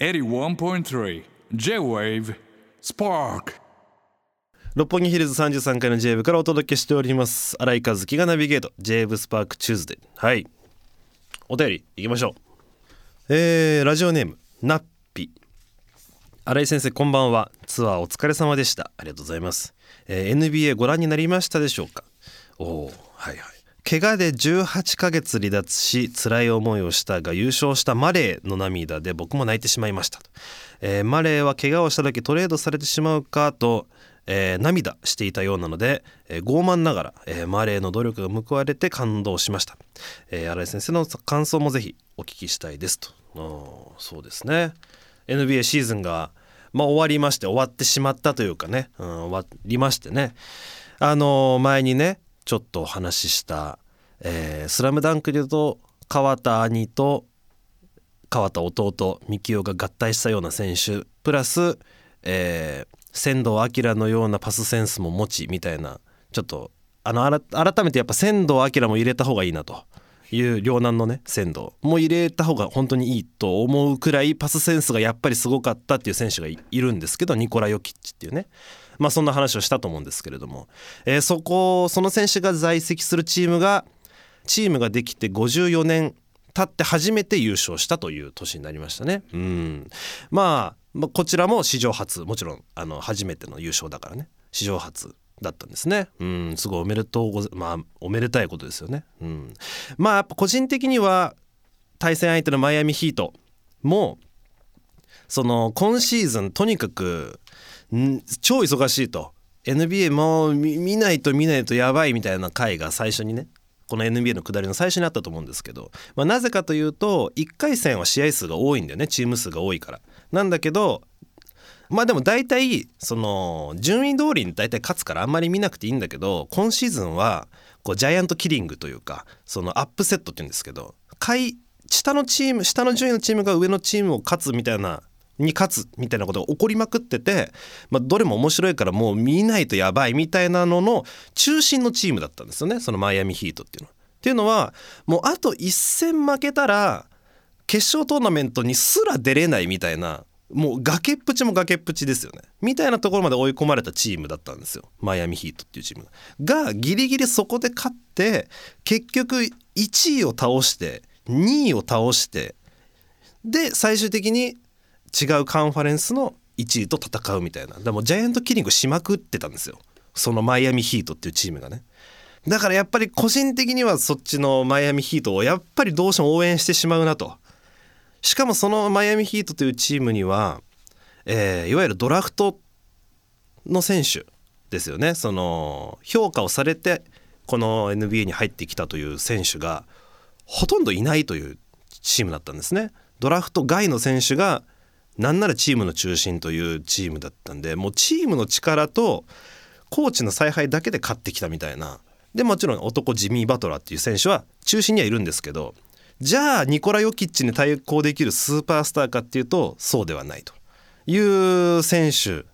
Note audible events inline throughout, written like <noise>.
81.3 J-Wave Spark. 六本木ヒルズ33階の J 部からお届けしております。新井和樹がナビゲート J ブスパークチューズデーはい。お便りいきましょう。えー、ラジオネームナッピ。新井先生こんばんは。ツアーお疲れ様でした。ありがとうございます、えー NBA ご覧になりましたでしょうか？おおはいはい。怪我で18ヶ月離脱し辛い思いをしたが優勝したマレーの涙で僕も泣いてしまいました、えーマレーは怪我をした時トレードされてしまうかと、えー涙していたようなので、えー傲慢ながら、えマレーの努力が報われて感動しました、え新井先生の感想もぜひお聞きしたいですと。そうですね。NBA シーズンが、まあ、終わりまして終わってしまったというかね、うん、終わりましてね。あの前にねちょっとお話しした「えースラムダンクで言うと川田兄と川田弟幹雄が合体したような選手プラス、えー仙道明のようなパスセンスも持ちみたいなちょっとあの改めてやっぱ仙道明も入れた方がいいなと。いう両南のね仙道も入れた方が本当にいいと思うくらいパスセンスがやっぱりすごかったっていう選手がいるんですけどニコラ・ヨキッチっていうね。まあそんな話をしたと思うんですけれども、えーそこその選手が在籍するチームがチームができて54年経って初めて優勝したという年になりましたね。うんまあ、こちらも史上初もちろんあの初めての優勝だからね史上初だったんですね。うんすごいおめでとうごまあおめでたいことですよね。うん、まあやっぱ個人的には対戦相手のマイアミヒートもその今シーズンとにかく超忙しいと NBA もう見ないと見ないとやばいみたいな回が最初にねこの NBA の下りの最初にあったと思うんですけど、まあ、なぜかというと1回戦は試合数が多いんだよねチーム数が多いから。なんだけどまあでも大体その順位通りに大体勝つからあんまり見なくていいんだけど今シーズンはこうジャイアントキリングというかそのアップセットって言うんですけど下のチーム下の順位のチームが上のチームを勝つみたいなに勝つみたいなことが起こりまくってて、まあ、どれも面白いからもう見ないとやばいみたいなのの中心のチームだったんですよねそのマイアミヒートっていうのは。っていうのはもうあと1戦負けたら決勝トーナメントにすら出れないみたいなもう崖っぷちも崖っぷちですよねみたいなところまで追い込まれたチームだったんですよマイアミヒートっていうチームが。がギリギリそこで勝って結局1位を倒して2位を倒してで最終的に違うカンファレンスの1位と戦うみたいな。だからもジャイアントキリングしまくってたんですよ。そのマイアミヒートっていうチームがね。だからやっぱり個人的にはそっちのマイアミヒートをやっぱりどうしても応援してしまうなと。しかもそのマイアミヒートというチームには、えーいわゆるドラフトの選手ですよね。その評価をされてこの NBA に入ってきたという選手がほとんどいないというチームだったんですね。ドラフト外の選手がなんならチームの中心というチームだったんでもうチームの力とコーチの采配だけで勝ってきたみたいな。でもちろん男ジミー・バトラーっていう選手は中心にはいるんですけどじゃあニコラ・ヨキッチに対抗できるスーパースターかっていうとそうではないという選手。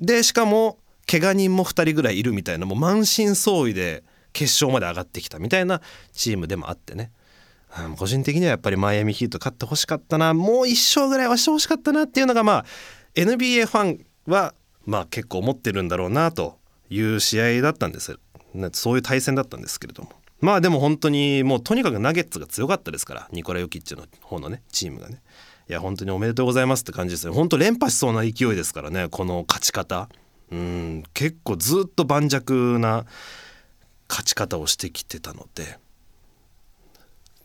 でしかも怪我人も2人ぐらいいるみたいなもう満身創痍で決勝まで上がってきたみたいなチームでもあってね。個人的にはやっぱりマイアミヒート勝ってほしかったなもう1勝ぐらいはしてほしかったなっていうのがまあ NBA ファンはまあ結構思ってるんだろうなという試合だったんです。そういう対戦だったんですけれども。まあでも本当にもうとにかくナゲッツが強かったですからニコラ・ヨキッチの方のねチームがね。いや本当におめでとうございますって感じですよ。本当連覇しそうな勢いですからねこの勝ち方。うん結構ずっと盤石な勝ち方をしてきてたので。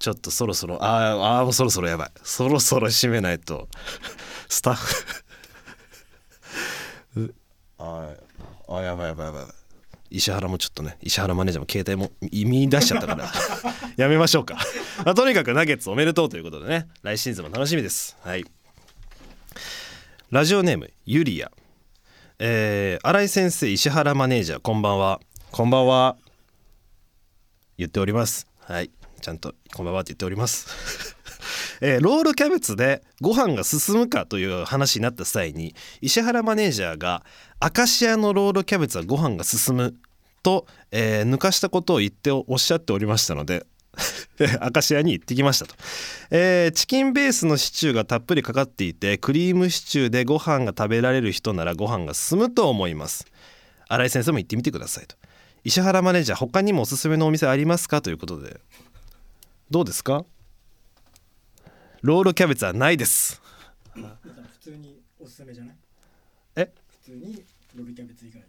ちょっとそろそろああもうそろそろやばい。そろそろ締めないと。<laughs> スタッフ。<laughs> ああやばいやばいやばい。石原もちょっとね石原マネージャーも携帯も見出しちゃったから。<laughs> やめましょうか、まあ、とにかくナゲッツおめでとうということでね。来シーズンも楽しみです。はい。ラジオネームユリア。えー、新井先生石原マネージャーこんばんは。こんばんは。言っております。はい。ちゃんとこんばんはって言っております。<laughs> えーロールキャベツでご飯が進むかという話になった際に石原マネージャーが「アカシアのロールキャベツはご飯が進む」と、えー抜かしたことを言っておっしゃっておりましたので <laughs> アカシアに行ってきましたと、えーチキンベースのシチューがたっぷりかかっていてクリームシチューでご飯が食べられる人ならご飯が進むと思います。新井先生も行ってみてくださいと。石原マネージャー他にもおすすめのお店ありますか？ということで。どうですか？ロールキャベツはないです。普通におすすめじゃない？え？普通にロールキャベツ以外の。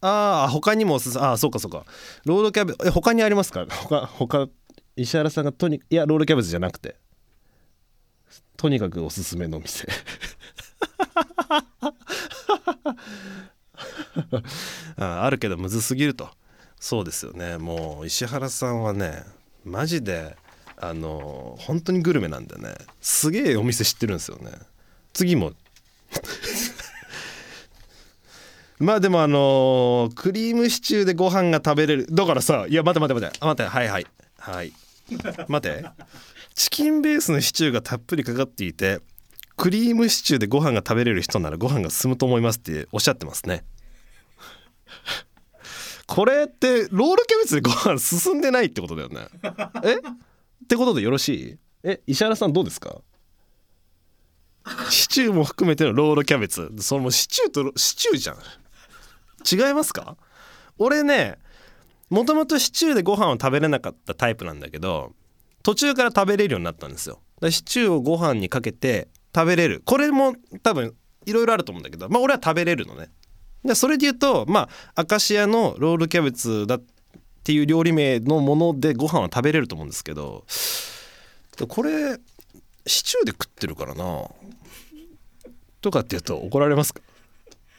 ああ他にもおすすああそうかそうか。ロールキャベツえ他にありますか？他他石原さんがとにいやロールキャベツじゃなくて。とにかくおすすめのお店。<laughs> ああるけどむずすぎると。そうですよね。もう石原さんはねマジであの本当にグルメなんでねすげえお店知ってるんですよね。次も。<laughs> まあでもあのークリームシチューでご飯が食べれる。だからさいや待て待て待て。あ待て。はいはい。はい。待て。チキンベースのシチューがたっぷりかかっていてクリームシチューでご飯が食べれる人ならご飯が進むと思いますっておっしゃってますね。これってロールキャベツでご飯進んでないってことだよね。え？ってことでよろしい？え石原さんどうですか？シチューも含めてのロールキャベツ。それもうシチューとシチューじゃん。違いますか？俺ねもともとシチューでご飯を食べれなかったタイプなんだけど途中から食べれるようになったんですよ。シチューをご飯にかけて食べれる。これも多分いろいろあると思うんだけどまあ俺は食べれるのね。でそれで言うとまあアカシアのロールキャベツだっていう料理名のものでご飯は食べれると思うんですけどこれシチューで食ってるからな。とかって言うと怒られますか？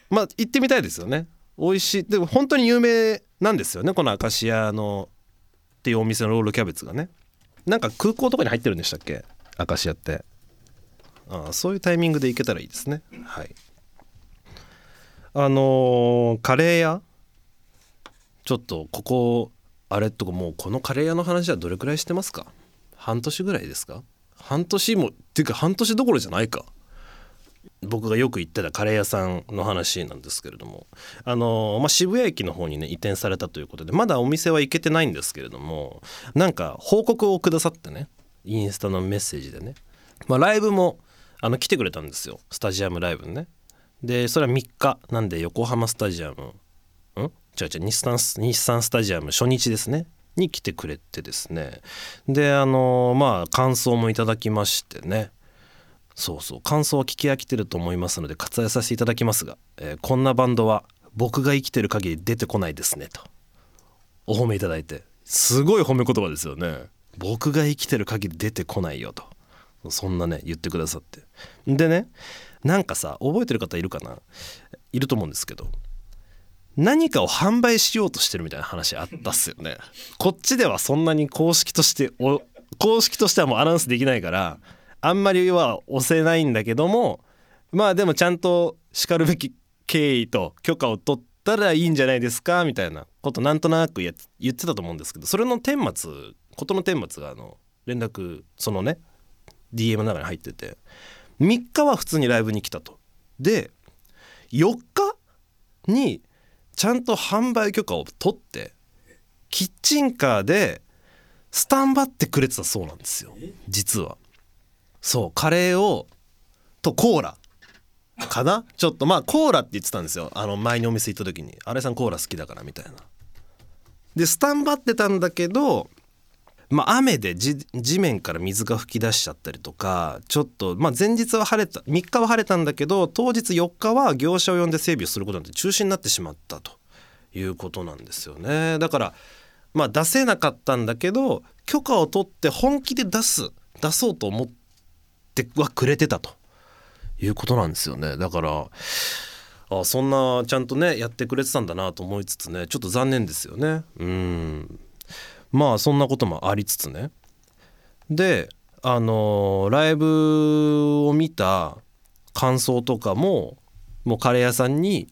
まあ行ってみたいですよね。美味しい。でも本当に有名なんですよね。このアカシアのっていうお店のロールキャベツがね。なんか空港とかに入ってるんでしたっけ？アカシアって。ああそういうタイミングで行けたらいいですね。はい。あのーカレー屋？ちょっとここあれとかもうこのカレー屋の話はどれくらいしてますか？半年ぐらいですか？半年もっていうか半年どころじゃないか。僕がよく行ってたカレー屋さんの話なんですけれども。あの、まあ、渋谷駅の方にね移転されたということでまだお店は行けてないんですけれどもなんか報告をくださってねインスタのメッセージでね、まあ、ライブもあの来てくれたんですよ。スタジアムライブね。でそれは3日。なんで横浜スタジアムん？違う違う日産ス日産スタジアム初日ですね。に来てくれてですね。であのまあ感想もいただきましてね。そうそう感想は聞き飽きてると思いますので割愛させていただきますが、えーこんなバンドは僕が生きてる限り出てこないですねと。お褒めいただいて。すごい褒め言葉ですよね。僕が生きてる限り出てこないよと。そんなね言ってくださって。でねなんかさ覚えてる方いるかな？いると思うんですけど。何かを販売しようとしてるみたいな話あったっすよねこっちではそんなに公式として公式としてはもうアナウンスできないからあんまりは押せないんだけどもまあでもちゃんとしかるべき経緯と許可を取ったらいいんじゃないですかみたいなことなんとなく言ってたと思うんですけどそれの顛末事の顛末があの連絡そのね DM の中に入ってて3日は普通にライブに来たと。で4日にちゃんと販売許可を取ってキッチンカーでスタンバってくれてたそうなんですよ。実は。そうカレーをとコーラ。かな？ちょっとまあコーラって言ってたんですよ。あの前にお店行った時に「新井さんコーラ好きだから」みたいな。でスタンバってたんだけどまあ、雨で地面から水が噴き出しちゃったりとかちょっと、まあ、前日は晴れた3日は晴れたんだけど当日4日は業者を呼んで整備をすることなって中止になってしまったということなんですよね。だからまあ出せなかったんだけど許可を取って本気で出す出そうと思ってはくれてたということなんですよね。だからあそんなちゃんとねやってくれてたんだなと思いつつねちょっと残念ですよね。うん。まあそんなこともありつつねであのライブを見た感想とかももうカレー屋さんに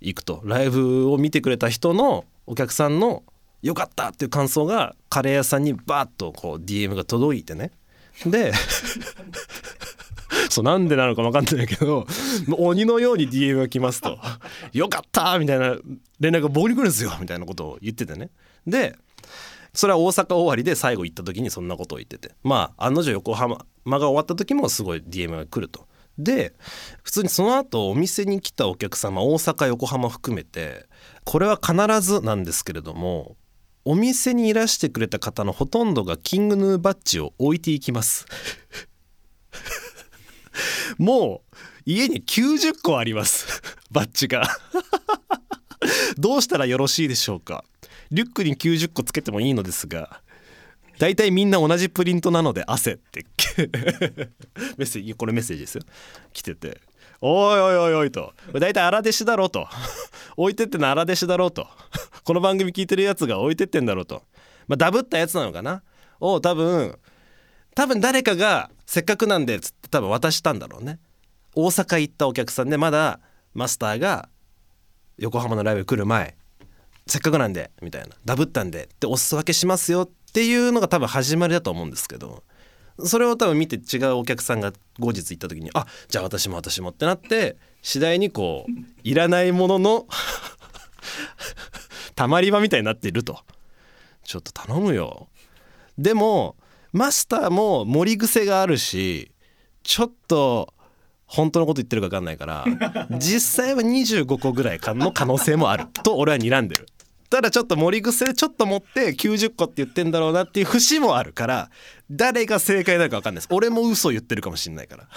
行くとライブを見てくれた人のお客さんの「よかった!」っていう感想がカレー屋さんにバーッとこう DM が届いてねで <laughs> そうなんでなのか分かんないけど鬼のように DM が来ますと「よかった!」みたいな連絡が僕に来るんですよみたいなことを言っててねでそれは大阪終わりで最後行った時にそんなことを言ってて。まあ案の定横浜が終わった時もすごい DM が来ると。で普通にその後お店に来たお客様大阪横浜含めてこれは必ずなんですけれどもお店にいらしてくれた方のほとんどがキングヌーバッジを置いていきます。<laughs> もう家に90個あります。バッジが。どうしたらよろしいでしょうかリュックに90個つけてもいいのですが大体みんな同じプリントなので汗って。<laughs> メッセージこれメッセージですよ。来てて「おいおいおいおい」と「大体荒弟子だろ」うと「置いてっての荒弟子だろ」うと「この番組聞いてるやつが置いてってんだろ」うと。まあダブったやつなのかな。を多分多分誰かがせっかくなんでつって多分渡したんだろうね。大阪行ったお客さんでまだマスターが横浜のライブ来る前。せっかくなんでみたいな。ダブったんでってお裾分けしますよっていうのが多分始まりだと思うんですけど。それを多分見て違うお客さんが後日行った時にあじゃあ私も私もってなって次第にこういらないものの <laughs> たまり場みたいになっていると。ちょっと頼むよ。でもマスターも盛り癖があるしちょっと本当のこと言ってるか分かんないから実際は25個ぐらいの可能性もあると俺は睨んでる。ただちょっと盛り癖でちょっと持って90個って言ってんだろうなっていう節もあるから誰が正解なのか分かんないです。俺も嘘言ってるかもしんないから。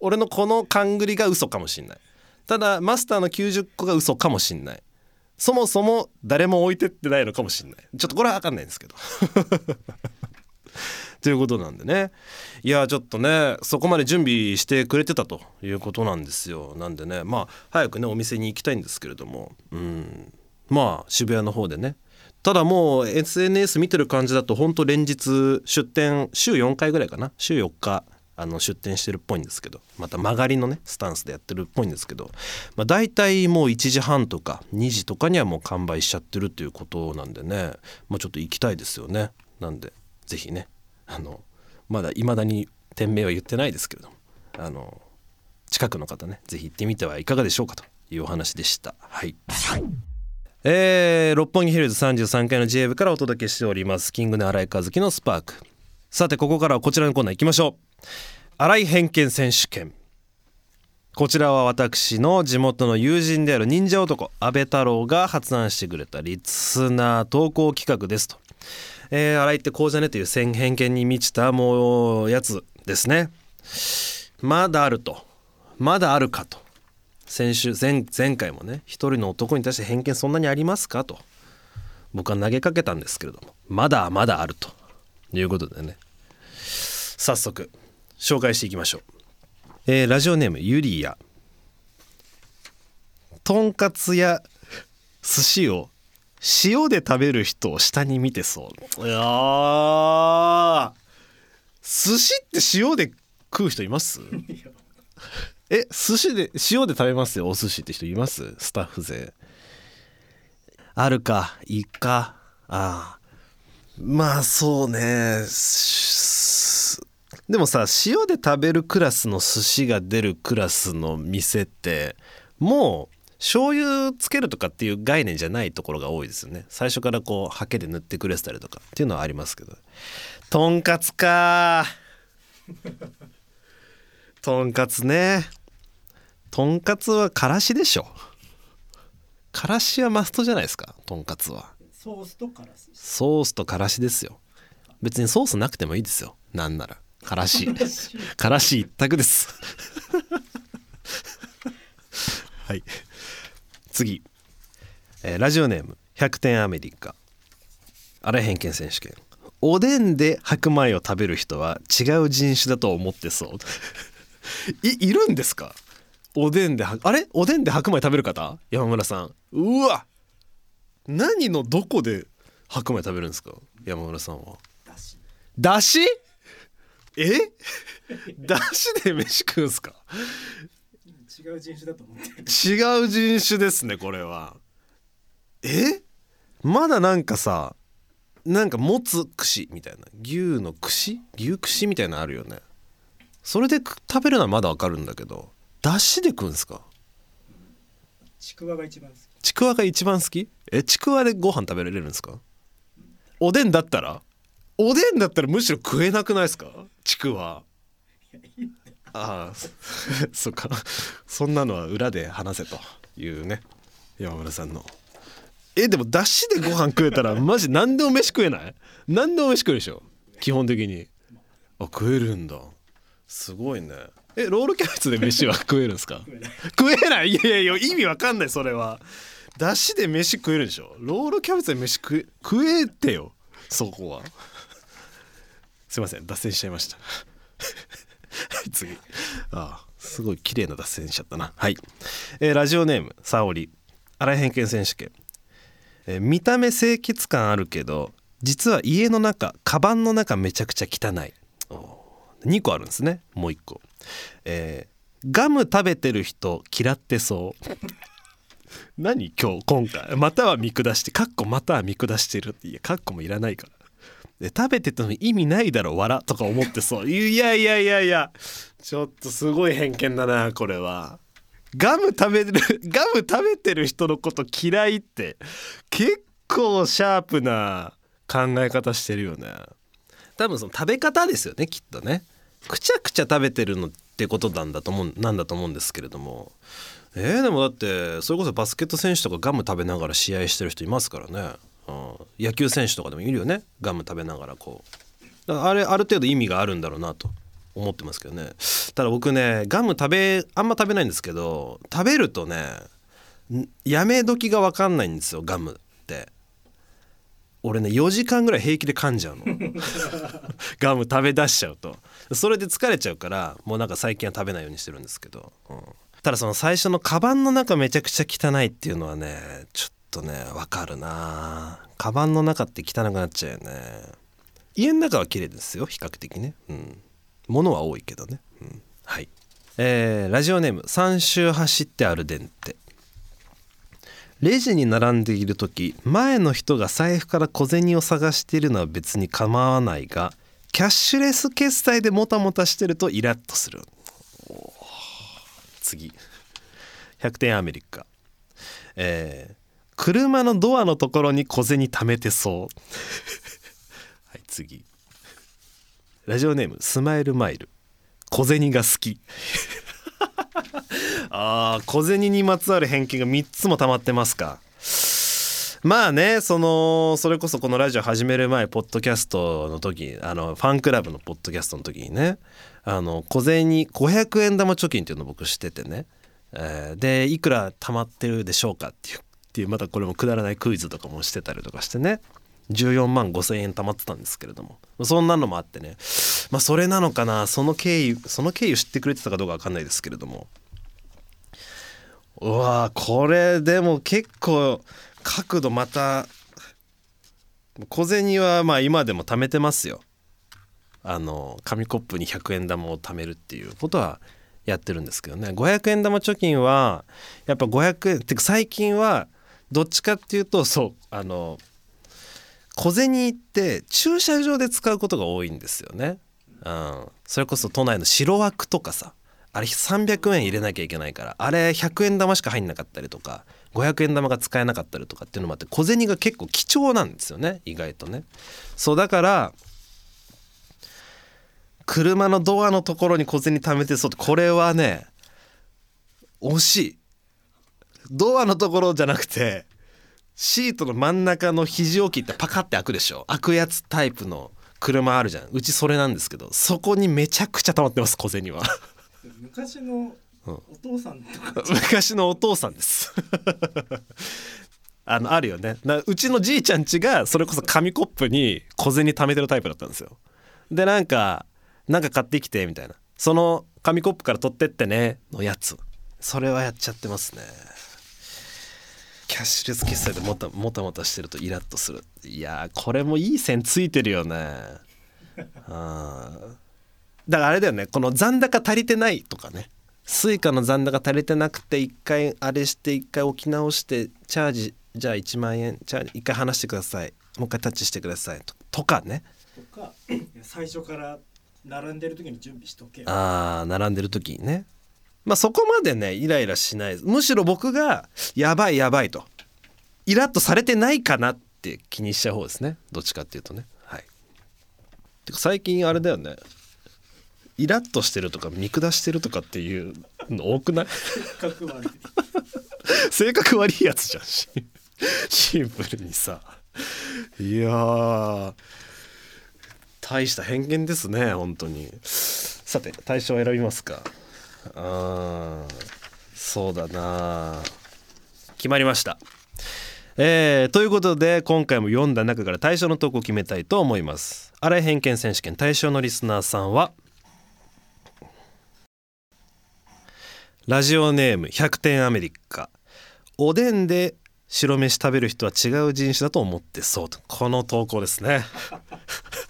俺のこの勘繰りが嘘かもしんない。ただマスターの90個が嘘かもしんない。そもそも誰も置いてってないのかもしんない。ちょっとこれは分かんないんですけど。ということなんでね。いやちょっとねそこまで準備してくれてたということなんですよ。なんでねまあ早くねお店に行きたいんですけれども。うん。まあ渋谷の方でね。ただもう SNS 見てる感じだとほんと連日出店週4回ぐらいかな。週4日あの出店してるっぽいんですけど。また曲がりのねスタンスでやってるっぽいんですけど、まあ、大体もう1時半とか2時とかにはもう完売しちゃってるっていうことなんでね、まあ、ちょっと行きたいですよね。なんで是非ねあのまだ未だに店名は言ってないですけれどもあの近くの方ね是非行ってみてはいかがでしょうかというお話でした。はい。えー、六本木ヒルズ33階の J 部からお届けしております。キングの新井和樹のスパーク。さてここからはこちらのコーナー行きましょう。新井偏見選手権。こちらは私の地元の友人である忍者男安倍太郎が発案してくれたリスナー投稿企画ですと。えー、洗いってこうじゃねという偏見に満ちたもうやつですね。まだあると。まだあるかと。先週前前回もね一人の男に対して偏見そんなにありますかと。僕は投げかけたんですけれども。まだまだあると。いうことでね。早速紹介していきましょう、えー、ラジオネームユリアとんかつや寿司を塩で食べる人を下に見てそう。いや寿司って塩で食う人います？え寿司で塩で食べますよお寿司って人います？スタッフ勢。あるかいいか。ああまあそうね。でもさ塩で食べるクラスの寿司が出るクラスの店ってもう醤油つけるとかっていう概念じゃないところが多いですよね。最初からこうハケで塗ってくれてたりとかっていうのはありますけど。とんかつか。<laughs> とんかつね。とんかつはからしでしょ。からしはマストじゃないですかとんかつは。ソースとからし。ソースとからしですよ。別にソースなくてもいいですよ。なんなら。からし。<laughs> からし。一択です。<laughs> はい次、えー、ラジオネーム100点アメリカ。あれ偏見選手権。おでんで白米を食べる人は違う人種だと思ってそう。<laughs> いいるんですか？おでんであれ？おでんで白米食べる方？山村さん。うわ！何のどこで白米食べるんですか？山村さんは。だし。だし？え？<laughs> だしで飯食うんすか？違う人種だと思ってる。違う人種ですねこれは。え？まだなんかさなんかもつ串みたいな牛の串？牛串みたいなのあるよね。それで食べるのはまだわかるんだけどだしで食うんすか？ちくわが一番好き。ちくわが一番好き？えちくわでご飯食べられるんですか？おでんだったら？おでんだったらむしろ食えなくないですか？ちくわああそ <laughs> そっか。そんなのは裏で話せというね山村さんの。えでもだしでご飯食えたら <laughs> マジ何でも飯食えない？何でも飯食えるでしょ？基本的に。あ食えるんだ。すごいね。えロールキャベツで飯は食えるんですか？<laughs> 食えない？いやいや意味わかんないそれは。だしで飯食えるでしょ？ロールキャベツで飯食え食えてよそこは。すいません脱線しちゃいました。はい <laughs> 次。ああすごい綺麗な脱線しちゃったな。はい、えーラジオネーム沙織。荒井偏見選手権、えー見た目清潔感あるけど実は家の中カバンの中めちゃくちゃ汚い。2個あるんですね。もう1個、えーガム食べてる人嫌ってそう。<laughs> 何今日今回。または見下してカッコまたは見下してるって。いやカッコもいらないから。で食べてても意味ないだろ笑とか思ってそう。いやいやいやいや。ちょっとすごい偏見だなこれは。ガム食べる <laughs> ガム食べてる人のこと嫌いって結構シャープな考え方してるよね。多分その食べ方ですよねきっとね。くちゃくちゃ食べてるのってことなんだと思うなんだと思うんですけれども。えー、でもだってそれこそバスケット選手とかガム食べながら試合してる人いますからね、野球選手とかでもいるよね。ガム食べながらこう。あれある程度意味があるんだろうなと思ってますけどね。ただ僕ねガム食べあんま食べないんですけど食べるとねやめ時が分かんないんですよガムって。俺ね4時間ぐらい平気で噛んじゃうの。<laughs> ガム食べ出しちゃうと。それで疲れちゃうからもうなんか最近は食べないようにしてるんですけど、うん。ただその最初のカバンの中めちゃくちゃ汚いっていうのはねちょっとねわかるなカバンの中って汚くなっちゃうよね。家の中は綺麗ですよ比較的ね。うん。物は多いけどね、うん、はい。えーラジオネーム3周走ってアルデンテレジに並んでいる時前の人が財布から小銭を探しているのは別に構わないがキャッシュレス決済でもたもたしてるとイラッとする。次。100点アメリカ。えー車のドアのところに小銭貯めてそう。<laughs> はい次。ラジオネームスマイルマイル。小銭が好き。<laughs> あー小銭にまつわる偏見が3つも溜まってますか。まあねそのそれこそこのラジオ始める前ポッドキャストの時あのファンクラブのポッドキャストの時にねあの小銭500円玉貯金っていうのを僕しててね、えーでいくら貯まってるでしょうかっていうっていうまたこれもくだらないクイズとかもしてたりとかしてね。14万5,000円貯まってたんですけれども。そんなのもあってね。まあそれなのかな。その経緯その経緯を知ってくれてたかどうかわかんないですけれども。うわこれでも結構角度また小銭はまあ今でも貯めてますよ。あの紙コップに100円玉を貯めるっていうことはやってるんですけどね。500円玉貯金はやっぱ500円ってか最近はどっちかっていうとそうあの小銭って駐車場で使うことが多いんですよね。うん、それこそ都内の白枠とかさあれ300円入れなきゃいけないからあれ100円玉しか入んなかったりとか500円玉が使えなかったりとかっていうのもあって小銭が結構貴重なんですよね意外とね。そうだから車のドアのところに小銭貯めてそうってこれはね惜しいドアのところじゃなくてシートの真ん中の肘置きってパカって開くでしょ？開くやつタイプの車あるじゃん。うちそれなんですけどそこにめちゃくちゃ溜まってます小銭は。昔のお父さんとか、<laughs> 昔のお父さんです。<laughs> あのあるよね。なうちのじいちゃんちがそれこそ紙コップに小銭貯めてるタイプだったんですよ。でなんかなんか買ってきてみたいな。その紙コップから取ってってねのやつ。それはやっちゃってますねキャッシュレス決済でもたもたもたしてるとイラッとする。いやーこれもいい線ついてるよね。うん。だからあれだよね。この残高足りてないとかね。スイカの残高足りてなくて一回あれして一回置き直してチャージじゃあ1万円チャージ一回離してください。もう一回タッチしてください。ととかね。とか最初から並んでる時に準備しとけよ。あー並んでる時にねまあそこまでねイライラしない。むしろ僕がやばいやばいと。イラッとされてないかなっって気にしちゃう方ですね。どっちかっていうとね。はい。てか最近あれだよね。イラッとしてるとか見下してるとかっていうの多くない？格悪い。性格悪いやつじゃん。シンシンプルにさ。いやー。大した偏見ですね本当に。さて対象を選びますかあーそうだな決まりました。えーということで今回も読んだ中から対象の投稿を決めたいと思います。新井偏見選手権対象のリスナーさんはラジオネーム100点アメリカ。おでんで白飯食べる人は違う人種だと思ってそうと。この投稿ですね。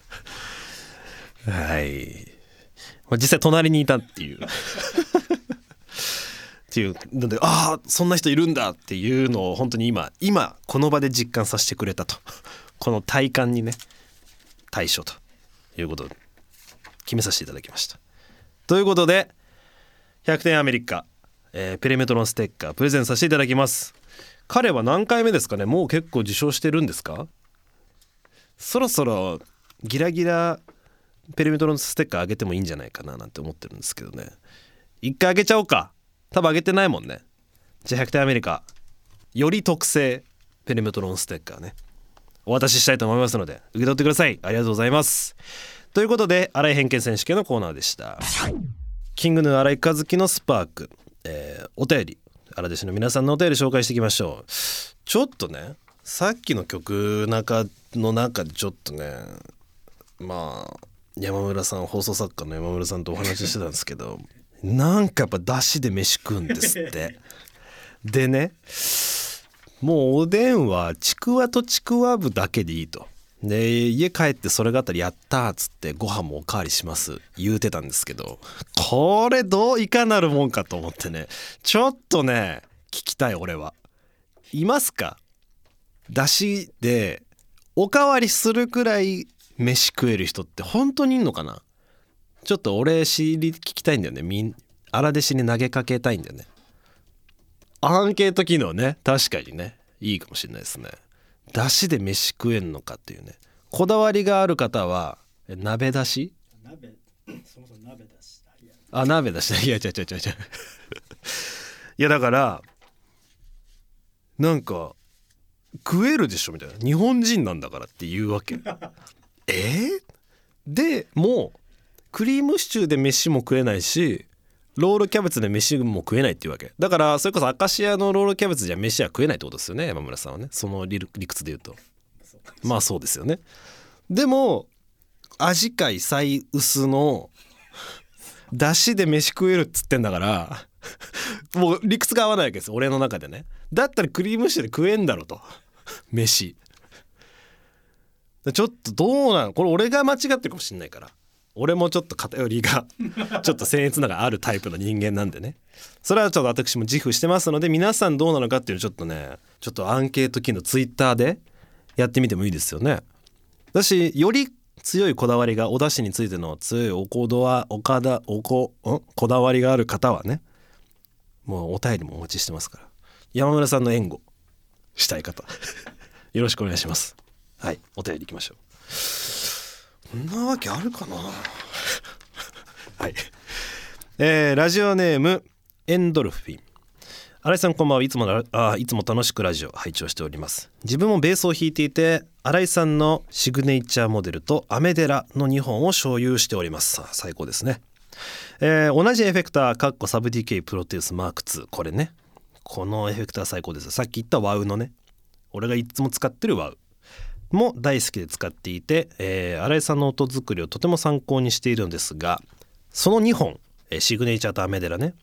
<laughs> はい。実際隣にいたっていう。っていうのでああそんな人いるんだっていうのを本当に今今この場で実感させてくれたと。<laughs> この体感にね対処ということを決めさせていただきました。ということで100点アメリカ、えーペリメトロンステッカープレゼンさせていただきます。彼は何回目ですかね？もう結構受賞してるんですか？そろそろギラギラペリメトロンステッカーあげてもいいんじゃないかななんて思ってるんですけどね。一回あげちゃおうか。多分あげてないもんね。じゃあ100点アメリカ。より特製。ペリメトロンステッカーね。お渡ししたいと思いますので受け取ってください。ありがとうございます。ということで新井偏見選手権のコーナーでした。キングヌー新井和樹のスパーク、えーお便り。荒弟子の皆さんのお便り紹介していきましょう。ちょっとねさっきの曲中の中でちょっとねまあ山村さん放送作家の山村さんとお話ししてたんですけどなんかやっぱ出汁で飯食うんですってでねもうおでんはちくわとちくわぶだけでいいと。で家帰ってそれがあったら「やった!」っつってご飯もおかわりします言うてたんですけどこれどういかなるもんかと思ってねちょっとね聞きたい俺はいますか？だしでおかわりするくらい飯食える人って本当にいんのかな？ちょっと俺知り聞きたいんだよね。みん荒弟子に投げかけたいんだよね。アンケート機能ね。確かにね。いいかもしれないですね。だしで飯食えんのかっていうね。こだわりがある方はえ鍋だし？鍋。<coughs> そもそも鍋だしいやあ鍋だしい。や違う違う違う違う。<laughs> いやだからなんか食えるでしょみたいな。日本人なんだからっていうわけ。<laughs> え？ーでもうクリームシチューで飯も食えないしロールキャベツで飯も食えないっていうわけ。だからそれこそアカシアのロールキャベツじゃ飯は食えないってことですよね山村さんはね。その理理屈で言うと。まあそうですよね。でも味界最薄の出汁で飯食えるっつってんだからもう理屈が合わないわけです俺の中でね。だったらクリームシチューで食えんだろと。飯。ちょっとどうなのこれ俺が間違ってるかもしんないから俺もちょっと偏りが <laughs> ちょっと僭越ながらあるタイプの人間なんでね。それはちょっと私も自負してますので皆さんどうなのかっていうのちょっとねちょっとアンケート機能ツイッターでやってみてもいいですよね。だしより強いこだわりがお出汁についての強いおこどわ岡田おこん？こだわりがある方はねもうお便りもお待ちしてますから。山村さんの援護したい方。よろしくお願いします。はいお便りいきましょうそんなわけあるかな？はい。えーラジオネームエンドルフィン。新井さんこんばんは。いつもあいつも楽しくラジオ拝聴しております。自分もベースを弾いていて新井さんのシグネイチャーモデルとアメデラの2本を所有しております。最高ですね。えー同じエフェクターかっこサブ DK プロテウスマーク2これね。このエフェクター最高です。さっき言ったワウのね。俺がいつも使ってるワウ。も大好きで使っていて、えー新井さんの音作りをとても参考にしているのですがその2本、えーシグネイチャーとアメデラね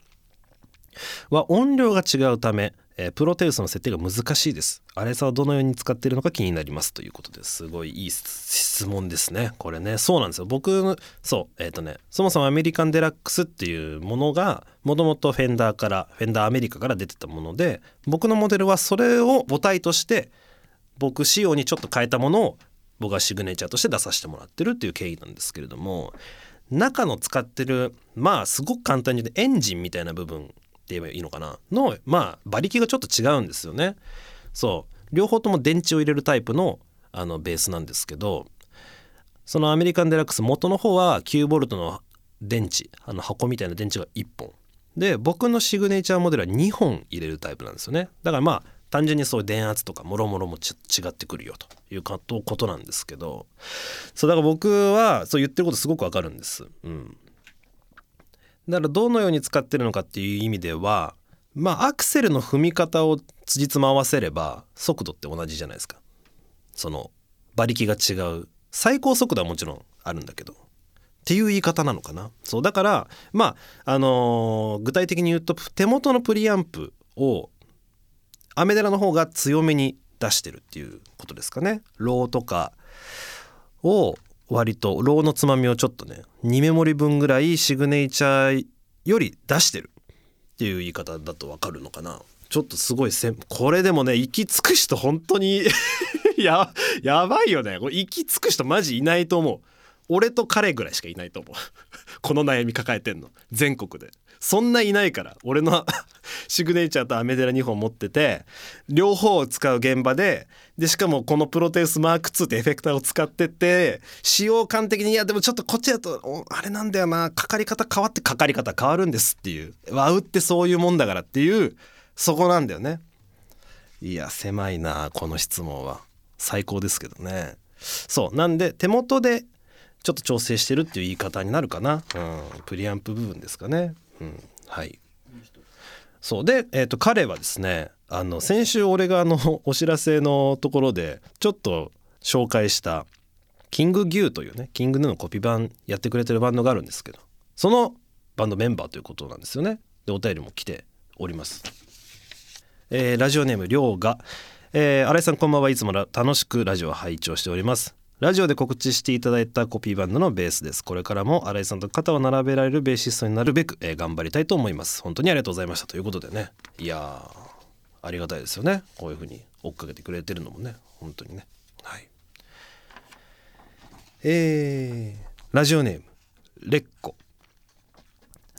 は音量が違うため、えープロテウスの設定が難しいです。新井さんはどのように使っているのか気になります。ということです。ごいいい質問ですね。これね。そうなんですよ。僕そうえっ、とねそもそもアメリカンデラックスっていうものがもともとフェンダーからフェンダーアメリカから出てたもので僕のモデルはそれを母体として僕仕様にちょっと変えたものを僕はシグネチャーとして出させてもらってるっていう経緯なんですけれども中の使ってるまあすごく簡単に言うとエンジンみたいな部分って言えばいいのかな？のまあ馬力がちょっと違うんですよね。そう。両方とも電池を入れるタイプのあのベースなんですけどそのアメリカンデラックス元の方は 9V の電池あの箱みたいな電池が1本。で僕のシグネチャーモデルは2本入れるタイプなんですよね。だからまあ単純にそういう電圧とかもろもろも違ってくるよということなんですけどそうだから僕はそう言ってることすごくわかるんです。うん、だからどのように使ってるのかっていう意味ではまあアクセルの踏み方を辻褄合わせれば速度って同じじゃないですか。その馬力が違う最高速度はもちろんあるんだけどっていう言い方なのかなそうだからまああのー具体的に言うと手元のプリアンプをアメデラの方が強めに出してるっていうことですかね。ローとかを割とローのつまみをちょっとね2メモリ分ぐらいシグネイチャーより出してるっていう言い方だとわかるのかな。ちょっとすごいせこれでもね行き着く人本当に <laughs> ややばいよね。これ行き着く人マジいないと思う。俺と彼ぐらいしかいないと思う。この悩み抱えてんの。全国で。そんないないから俺の <laughs> シグネチャーとアメデラ2本持ってて両方を使う現場ででしかもこのプロテウスマーク2ってエフェクターを使ってて使用感的にいやでもちょっとこっちだとあれなんだよなかかり方変わってかかり方変わるんですっていうワウってそういうもんだからっていうそこなんだよね。いや狭いなこの質問は。最高ですけどね。そうなんで手元でちょっと調整してるっていう言い方になるかな、うん、プリアンプ部分ですかね、うん、はい。そうで、えー、と彼はですねあの先週俺があのお知らせのところでちょっと紹介したキングギューというねキングヌーのコピー版やってくれてるバンドがあるんですけどそのバンドメンバーということなんですよね。でお便りも来ております。えーラジオネームりょうが、えー、新井さんこんばんは。いつも楽しくラジオを拝聴しております。ラジオで告知していただいたコピーバンドのベースです。これからも新井さんと肩を並べられるベーシストになるべく、えー頑張りたいと思います。本当にありがとうございましたということでね。いやーありがたいですよね。こういうふうに追っかけてくれてるのもね。本当にね。はい。えー、ラジオネームレッコ。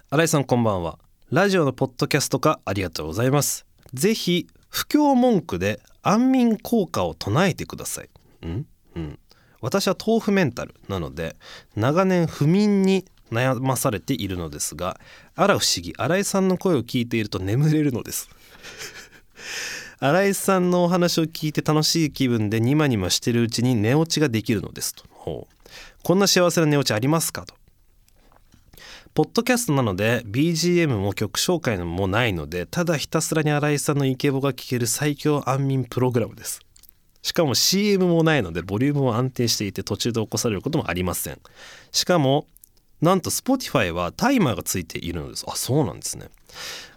新井さんこんばんは。ラジオのポッドキャスト化ありがとうございます。ぜひ不況文句で安眠効果を唱えてください。ん？うん。私は豆腐メンタルなので長年不眠に悩まされているのですがあら不思議新井さんの声を聞いていると眠れるのです。<laughs> 新井さんのお話を聞いて楽しい気分でニマニマしてるうちに寝落ちができるのですと。こんな幸せな寝落ちありますかと。ポッドキャストなので BGM も曲紹介もないのでただひたすらに新井さんのイケボが聴ける最強安眠プログラムです。しかも CM もないのでボリュームも安定していて途中で起こされることもありません。しかもなんと Spotify はタイマーがついているのです。あそうなんですね。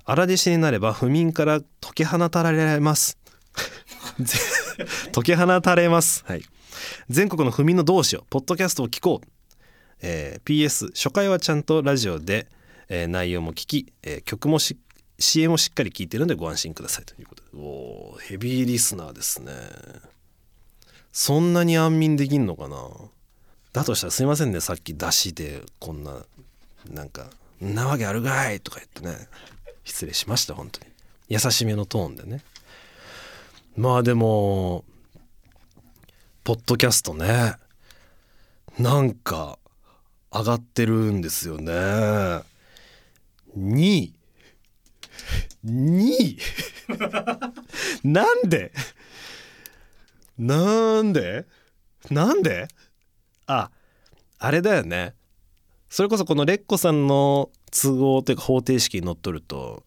荒弟子になれば不眠から解き放たれます。<laughs> 解き放たれます。はい。全国の不眠の同志をポッドキャストを聞こう。えー PS 初回はちゃんとラジオで、えー内容も聞き、えー曲もし CM もしっかり聞いてるのでご安心ください。ということで。おヘビーリスナーですね。そんなに安眠できんのかな？だとしたらすいませんね。さっき出しでこんななんか「んなわけあるかい!」とか言ってね。失礼しました本当に。優しめのトーンでね。まあでもポッドキャストね。なんか上がってるんですよね。2位2位なんで？なんで？なんで？ああれだよね。それこそこのレッコさんの都合というか方程式にのっとると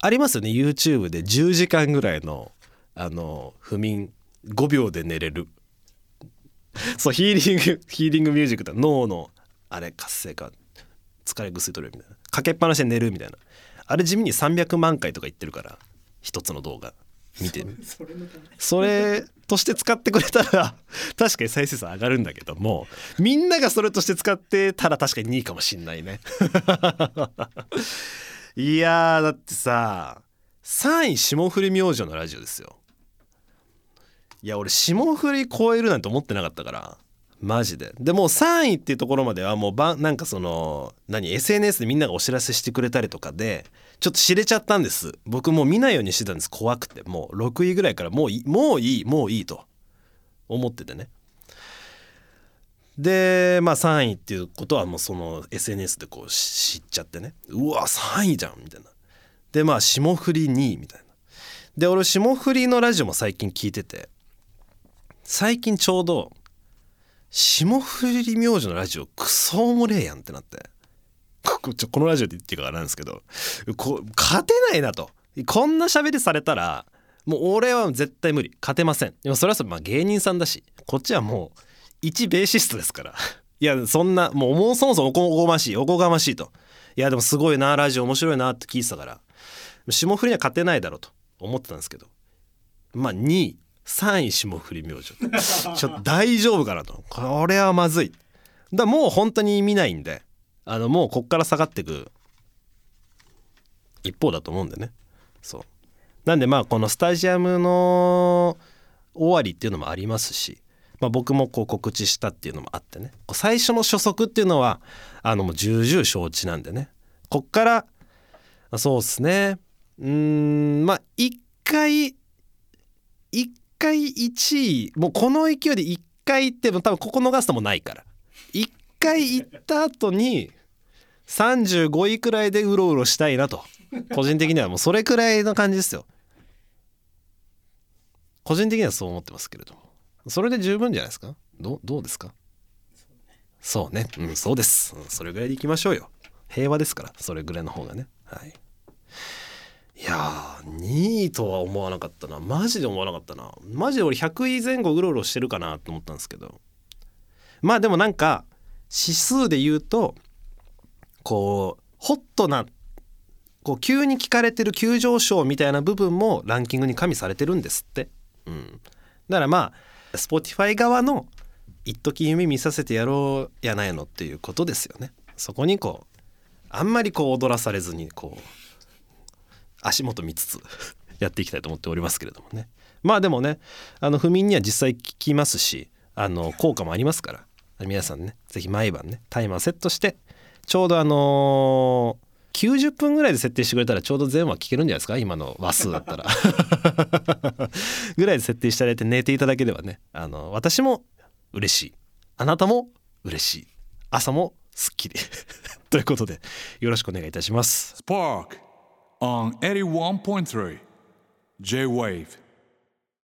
ありますよね。YouTube で10時間ぐらいのあの不眠5秒で寝れる。そうヒーリングヒーリングミュージックって脳のあれ活性化。疲れ薬取るみたいな。かけっぱなしで寝るみたいな。あれ地味に300万回とか言ってるから一つの動画。見て。<laughs> それとして使ってくれたら <laughs> 確かに再生数上がるんだけどもみんながそれとして使ってたら確かに2位かもしんないね。<laughs> いやーだってさ3位霜降り明星のラジオですよ。いや俺霜降り超えるなんて思ってなかったからマジで。でもう3位っていうところまではもうばなんかその何 SNS でみんながお知らせしてくれたりとかでちょっと知れちゃったんです。僕もう見ないようにしてたんです。怖くて。もう6位ぐらいからもういいもういいもういいと。思っててね。でまあ3位っていうことはもうその SNS でこう知っちゃってね。うわ3位じゃんみたいな。でまあ霜降り2位みたいな。で俺霜降りのラジオも最近聞いてて最近ちょうど霜降り明星のラジオクソおもれえやんってなって。ここちょこのラジオで言っていいかなんですけど。こ勝てないなと。こんな喋りされたらもう俺は絶対無理。勝てません。でもそれはそまあ芸人さんだし。こっちはもう一ベーシストですから。いやそんなもうもうそもそもおこがましいおこがましいと。いやでもすごいなラジオ面白いなって聞いてたから。霜降りには勝てないだろうと思ってたんですけど。まあ2位。3位霜降り明星。ちょっと大丈夫かなと。これはまずい。だもう本当に見ないんであのもうこっから下がっていく一方だと思うんでね。そう。なんでまあこのスタジアムの終わりっていうのもありますし、まあ、僕もこう告知したっていうのもあってね。最初の初速っていうのはあのもう重々承知なんでね。こっからそうっすね。うーんまあ一回一1回1位もうこの勢いで1回行っても多分ここ逃すともないから。1回行った後に35位くらいでうろうろしたいなと。個人的にはもうそれくらいの感じですよ。個人的にはそう思ってますけれども。それで十分じゃないですか？どうどうですか？そうね。うんそうです、それぐらいでいきましょうよ。平和ですからそれぐらいの方がね。はい。いやー2位とは思わなかったな。マジで思わなかったな。マジで俺100位前後うろうろしてるかなと思ったんですけど。まあでもなんか指数で言うとこうホットなこう急に聞かれてる急上昇みたいな部分もランキングに加味されてるんですって、うん、だからまあ Spotify 側の一時夢見させてやろうやないのっていうことですよね。そこにこうあんまりこう踊らされずにこう足元見つつ <laughs> やっていきたいと思っておりますけれどもね。まあでもねあの不眠には実際効きますしあの効果もありますから皆さんね是非毎晩ねタイマーセットしてちょうどあのー90分ぐらいで設定してくれたらちょうど全話聞けるんじゃないですか？今の話数だったら。<laughs> ぐらいで設定していただいて寝ていただければねあの私も嬉しい。あなたも嬉しい。朝もすっきり。<laughs> ということでよろしくお願いいたします。On 81.3 J Wave.